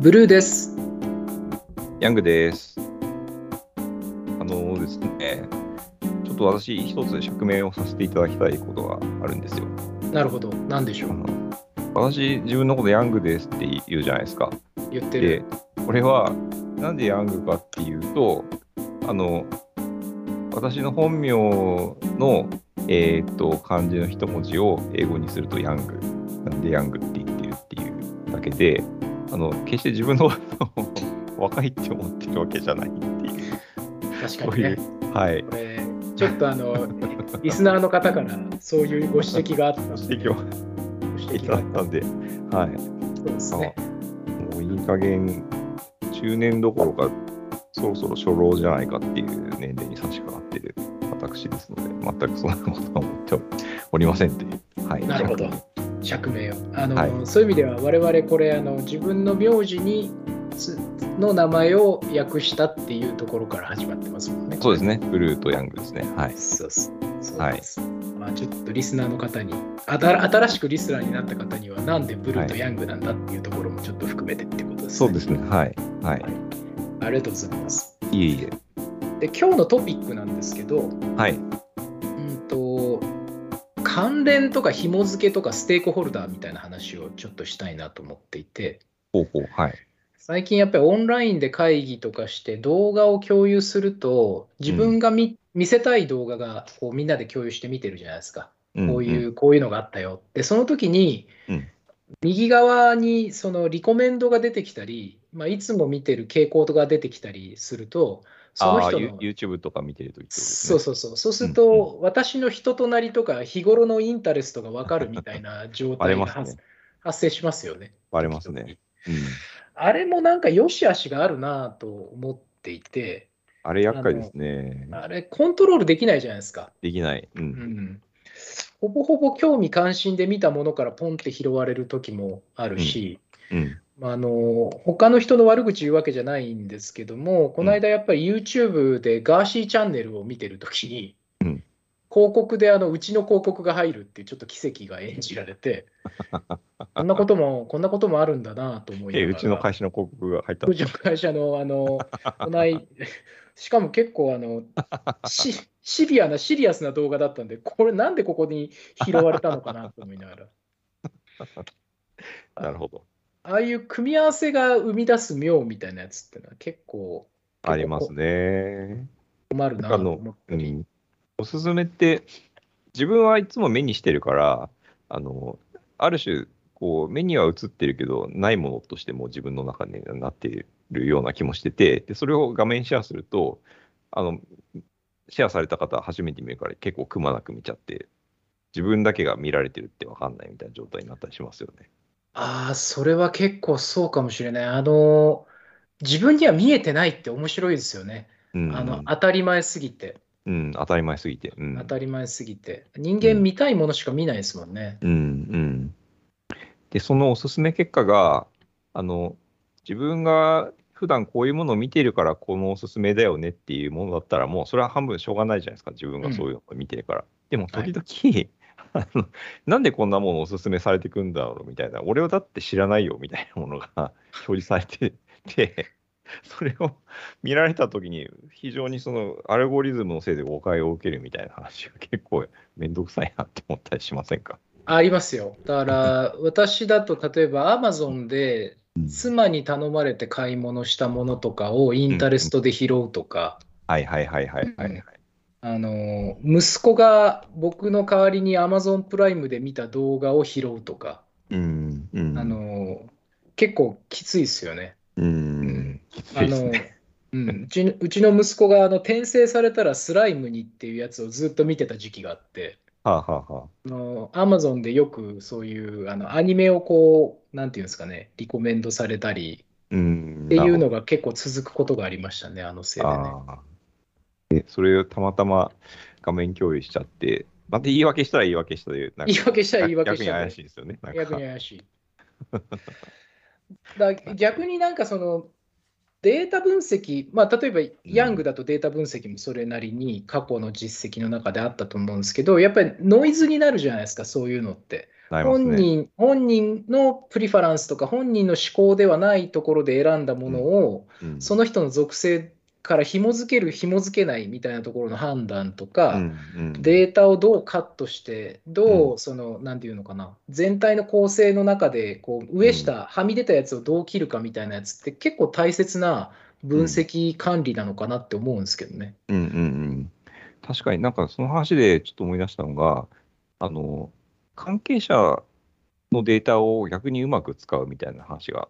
ブルーです。ヤングです。あのですね、ちょっと私、一つ釈明をさせていただきたいことがあるんですよ。なるほど。なんでしょう？私、自分のことヤングですって言うじゃないですか。言ってでる。、これは、なんでヤングかっていうと、あの、私の本名の、えーっと、漢字の一文字を英語にするとヤング。なんでヤングって言ってるっていうだけで、あの、決して自分の 若いって思ってるわけじゃないっていう。確かにね。、はい。これ、ちょっとあの、リスナーの方からそういうご指摘があったので、指摘をごいたただいたんで、はい。そうですね。もういい加減、中年どころか、そろそろ初老じゃないかっていう年齢に差し掛かっている私ですので、全くそんなことは思っておりませんという。はい。なるほど釈明を。あの、はいそういう意味では、我々これ、あの自分の名字につの名前を訳したっていうところから始まってますもんね。そうですね。ブルーとヤングですね。はい。そうそうそうです。まあ、ちょっとリスナーの方に新しくリスナーになった方には、なんでブルーとヤングなんだっていうところもちょっと含めてってことですね。そうですね。はい。はい。ありがとうございます。いえいえ。で、今日のトピックなんですけど、はい。関連とか紐付けとかステークホルダーみたいな話をちょっとしたいなと思っていて、ほうほう。はい。最近やっぱりオンラインで会議とかして動画を共有すると、自分が見,、見せたい動画がこうみんなで共有して見てるじゃないですか。こういう、こういうのがあったよ。で、その時に、うん右側にそのリコメンドが出てきたり、まあ、いつも見てる傾向が出てきたりすると、そのああ、人の。YouTube とか見てるとね。そうそうそう。そうするうんと、私の人となりとか、日頃のインタレストが分かるみたいな状態がね。発生しますよね。バレますね。うん。あれもなんか良し悪しがあるなと思っていて、あれ厄介ですね。あれコントロールできないじゃないですか。できない。う。うんん、ほぼほぼ興味関心で見たものからポンって拾われる時もあるし、うん。まあ、あの他の人の悪口言うわけじゃないんですけども、この間やっぱり YouTube でガーシーチャンネルを見てる時に、うん広告であのうちの広告が入るっていうちょっと奇跡が演じられて、こんなことも、こんなこともあるんだなと思いなえ、がら。うちの会社の広告が入ったうちの会社の、あの、こない、しかも結構あのシ、シビアな、シリアスな動画だったんで、これなんでここに拾われたのかなと思いながら。なるほど。ああいう組み合わせが生み出す妙みたいなやつってのは結構ありますね。困るなと思ったり。うん、おすすめって、自分はいつも目にしてるから、あのある種こう、目には映ってるけど、ないものとしても自分の中になっているような気もしてて、でそれを画面シェアすると、あのシェアされた方、初めて見るから結構くまなく見ちゃって、自分だけが見られてるって分かんないみたいな状態になったりしますよね。ああ、それは結構そうかもしれない。あの、自分には見えてないって面白いですよね。うん、あの、当たり前すぎて。うん、当たり前すぎて。うん当たり前すぎて。人間見たいものしか見ないですもんね。うんうん、で、そのおすすめ結果が、あの自分が普段こういうものを見ているから、このおすすめだよねっていうものだったら、もうそれは半分しょうがないじゃないですか、自分がそういうのを見てるから。でも、時々、なんでこんなものをおすすめされてくんだろうみたいな、俺はだって知らないよみたいなものが 表示されてて、それを見られたときに、非常にそのアルゴリズムのせいで誤解を受けるみたいな話が結構めんどくさいなって思ったりしませんか？ありますよ。だから、私だと例えば Amazon で妻に頼まれて買い物したものとかをインタレストで拾うとか、はいはいはいはいはい、はい。あの息子が僕の代わりに Amazon プライムで見た動画を拾うとか、うんうん。あの結構きついですよね。うん。あの。うん、うちのうちの息子があの転生されたらスライムにっていうやつをずっと見てた時期があって、はあ、はあはあ、あの Amazon でよくそういうあのアニメをこう、なんていうんですかね、リコメンドされたりうん。っていうのがが結構続くことがありましたね、あのせいでね。で、それをたまたま画面共有しちゃって、また言い訳したら言い訳したで、なんか言い訳したら言い訳したで逆に怪しいですよね。逆に怪しい。だ逆になんかそのデータ分析、まあ、例えばヤングだとデータ分析もそれなりに過去の実績の中であったと思うんですけど、やっぱりノイズになるじゃないですか、そういうのって。ね、本人本人のプリファランスとか本人の思考ではないところで選んだものを、うんうん、その人の属性から紐付ける紐付けないみたいなところの判断とか、うんうん、データをどうカットしてどうその、うん、ていうのかな。全体の構成の中でこう上下、はみ出たやつをどう切るかみたいなやつって結構大切な分析管理なのかなって思うんですけどね。うんうんうん、確かになんかその話でちょっと思い出したのがあの関係者のデータを逆にうまく使うみたいな話が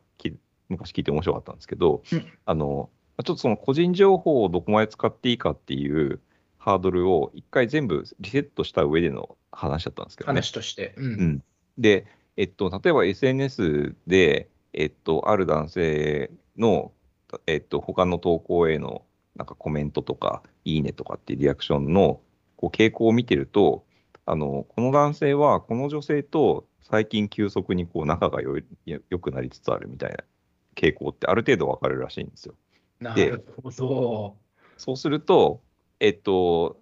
昔聞いて面白かったんですけど、うん、あのちょっとその個人情報をどこまで使っていいかっていうハードルを一回全部リセットした上での話だったんですけど、ね、話として。うん、うん、で、えっと、例えば SNS で、えっと、ある男性の、えっと、他の投稿へのなんかコメントとか、いいねとかっていうリアクションのこう傾向を見てると、あのこの男性はこの女性と最近急速にこう仲がよよくなりつつあるみたいな傾向ってある程度分かるらしいんですよ。なるほど。そうすると、えっと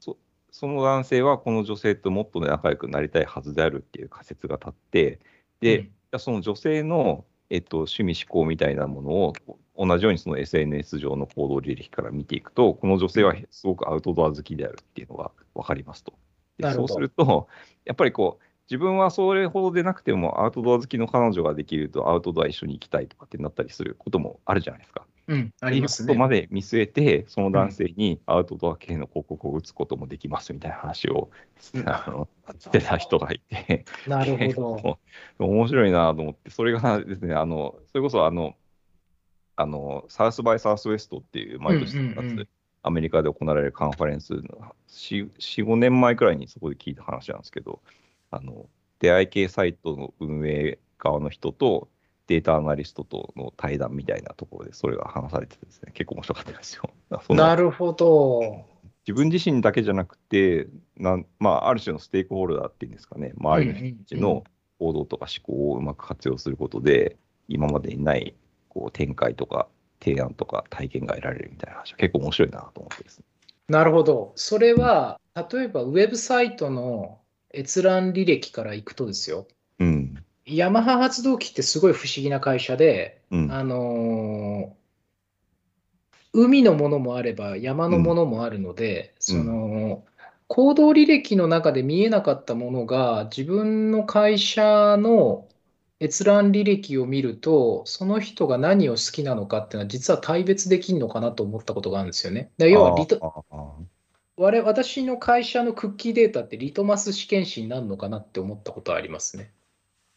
そ、その男性はこの女性ともっと仲良くなりたいはずであるっていう仮説が立って、で、うん、その女性の、えっと、趣味思考みたいなものを同じようにその SNS 上の行動履歴から見ていくと、この女性はすごくアウトドア好きであるっていうのが分かりますと。でそうすると、やっぱりこう、自分はそれほどでなくてもアウトドア好きの彼女ができるとアウトドア一緒に行きたいとかってなったりすることもあるじゃないですか。うん、ありますね。まで見据えて、その男性にアウトドア系の広告を打つこともできますみたいな話を、うん、あのしてた人がいて、なるほど。面白いなと思って、それがですね、あのそれこそあの、あのサウスバイサウスウエストっていう毎年3月、うんうんうん、アメリカで行われるカンファレンスの4、4 5年前くらいにそこで聞いた話なんですけど、あの出会い系サイトの運営側の人と、データアナリストとの対談みたいなところで、それが話されててですね、結構面白かったですよ。なるほど。自分自身だけじゃなくて、なんまあ、ある種のステークホルダーっていうんですかね、周りの人たちの行動とか思考をうまく活用することで、今までにないこう展開とか提案とか体験が得られるみたいな話は結構面白いなと思ってですね。なるほど。それは、例えばウェブサイトの閲覧履歴からいくとですよ。うん。ヤマハ発動機ってすごい不思議な会社で、うん、あの海のものもあれば山のものもあるので、うん、その行動履歴の中で見えなかったものが自分の会社の閲覧履歴を見ると、その人が何を好きなのかっていうのは、実は大別できるのかなと思ったことがあるんですよね。要はリト我私の会社のクッキーデータってリトマス試験紙になるのかなって思ったことはありますね。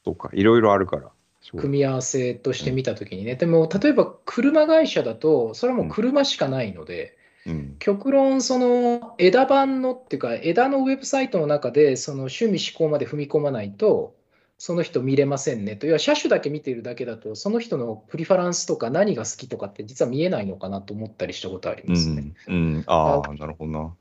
そうか、いろいろあるから。組み合わせとして見たときにね、うん、でも例えば車会社だと、それはもう車しかないので、うん、極論、その枝番のっていうか、枝のウェブサイトの中で、その趣味思考まで踏み込まないと、その人見れませんねと。要は車種だけ見てるだけだと、その人のプリファランスとか何が好きとかって実は見えないのかなと思ったりしたことありますね。うん、うん、ああ、なるほどな。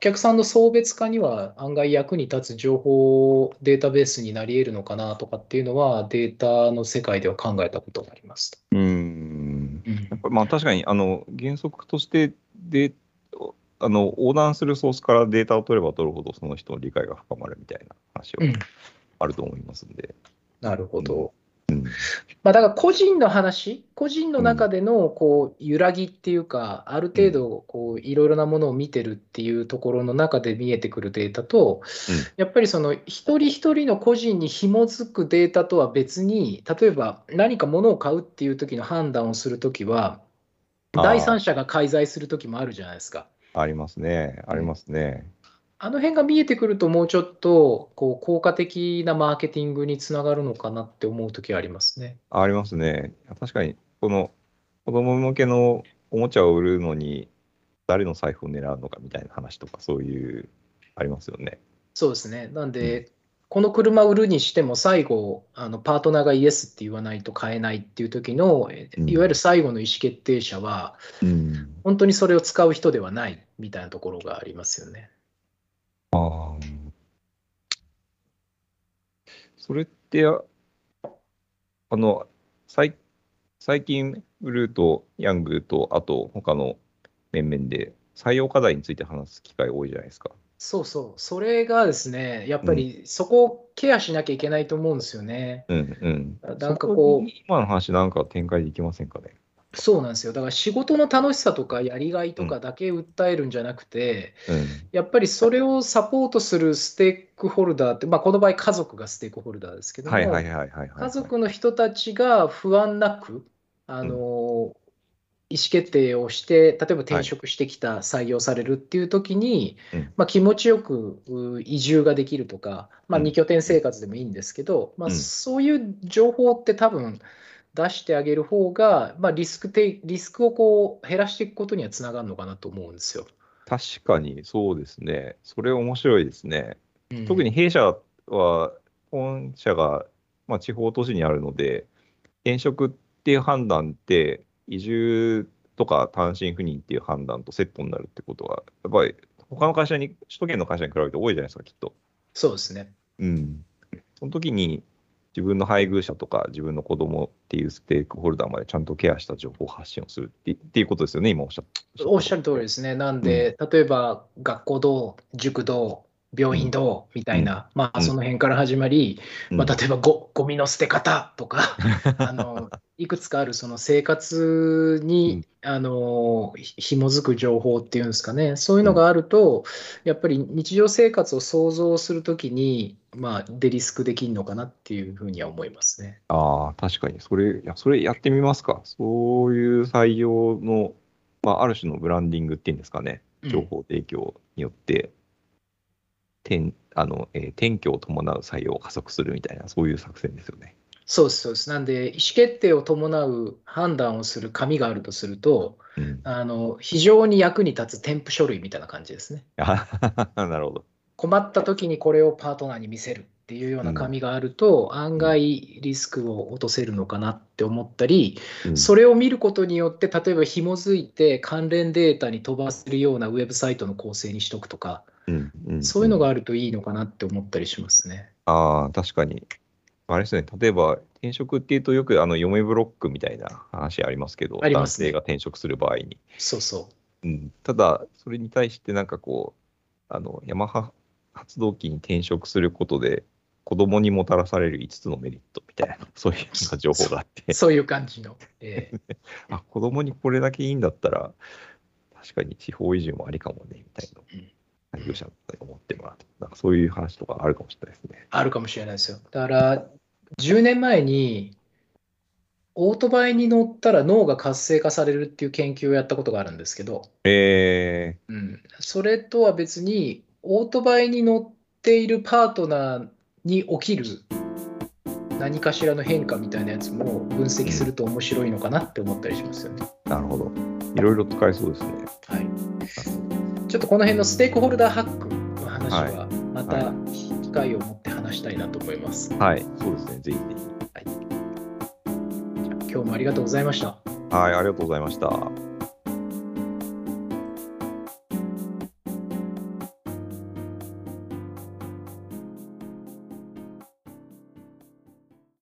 だ客さんの送別化には案外役に立つ情報データベースになり得るのかなとかっていうのは、データの世界では考えたことがありますうんやっぱまあ確かにあの原則としてであの横断するソースからデータを取れば取るほど、その人の理解が深まるみたいな話はあると思いますんで。うん、なるほど。まあ、だから個人の話、個人の中でのこう揺らぎっていうか、ある程度こういろいろなものを見てるっていうところの中で見えてくるデータと、やっぱりその一人一人の個人に紐づくデータとは別に、例えば何か物を買うっていう時の判断をするときは、第三者が介在するときもあるじゃないですか。ありますね、ありますね。あの辺が見えてくると、もうちょっとこう効果的なマーケティングにつながるのかなって思うときはありますね。ありますね。確かに、この子供向けのおもちゃを売るのに、誰の財布を狙うのかみたいな話とか、そういう、ありますよね。そうですね。なんで、うん、この車売るにしても、最後、あのパートナーがイエスって言わないと買えないっていう時の、いわゆる最後の意思決定者は、うん、本当にそれを使う人ではないみたいなところがありますよね。ああ。それって、あの、最最近、ブルーとヤングと、あと他の面々で採用課題について話す機会多いじゃないですか。そうそう、それがですね、やっぱりそこをケアしなきゃいけないと思うんですよね。うんうん。なんかこう今の話なんか展開できませんかね。そうなんですよ。だから仕事の楽しさとかやりがいとかだけ訴えるんじゃなくて、うん。やっぱりそれをサポートするステークホルダーって、まあ、この場合家族がステークホルダーですけども。家族の人たちが不安なく、あの意思決定をして、例えば転職してきた、採用されるっていう時に、うんまあ、気持ちよくう移住ができるとか、まあ、うん2拠点生活でもいいんですけど、まあ、うんそういう情報って多分出してあげる方が、まあ、リスクてリスクをこう減らしていくことにはつながるのかなと思うんですよ。確かにそうですね。それ面白いですね。うん特に弊社は、本社が、まあ、地方都市にあるので、転職っていう判断って、移住とか単身赴任っていう判断とセットになるってことは、やっぱり他の会社に、首都圏の会社に比べて多いじゃないですか、きっと。そうですね。うん。その時に、自分の配偶者とか自分の子供っていうステークホルダーまでちゃんとケアした情報発信をするってっていうことですよね、今おっしゃった。おっしゃる通りですね。なんで、例えば学校どう、塾どう、病院どう？みたいな、まあ、その辺から始まり、うん。まあ、例えばごゴミの捨て方とか あの、いくつかあるその生活に、あのひ紐づく情報っていうんですかね、そういうのがあると、やっぱり日常生活を想像するときに、まあ、デリスクできるのかなっていうふうには思いますね。ああ、確かに。それ、いや、それやってみますか。そういう採用の、まあ、ある種のブランディングっていうんですかね。うん。情報提供によって、転あのえー転居を伴う採用を加速するみたいな、そういう作戦ですよね。そうです、そうです。なんで、意思決定を伴う判断をする紙があるとすると、うん、あの非常に役に立つ添付書類みたいな感じですね。あ なるほど。困った時にこれをパートナーに見せるっていうような紙があると、案外リスクを落とせるのかなって思ったり、うんそれを見ることによって、例えば紐づいて関連データに飛ばせるようなウェブサイトの構成にしとくとか、うんうんそういうのがあるといいのかなって思ったりしますね。ああ、確かに。あれですね、例えば転職っていうと、よくあの嫁ブロックみたいな話ありますけど、ね男性が転職する場合に。そうそう。うん、ただ、それに対してなんかこう、あのヤマハ発動機に転職することで、子供にもたらされる5つのメリットみたいな、そういうような情報があって、そういう感じの。ええ あ子供にこれだけいいんだったら、確かに地方移住もありかもね、みたいなうん、配偶者に思ってもらうと、なんかそういう話とかあるかもしれないですね。あるかもしれないですよ。だから、10年前に、オートバイに乗ったら脳が活性化されるっていう研究をやったことがあるんですけど、えうん、それとは別に、オートバイに乗っているパートナーに起きる何かしらの変化みたいなやつも分析すると面白いのかなって思ったりしますよね。ー、なるほど。いろいろ使えそうですね。はい、ちょっとこの辺のステークホルダーハックの話は、または機会を持って話したいなと思います。はい、そうですね、ぜひぜひ。じゃあ今日もありがとうございました。はい、ありがとうございました。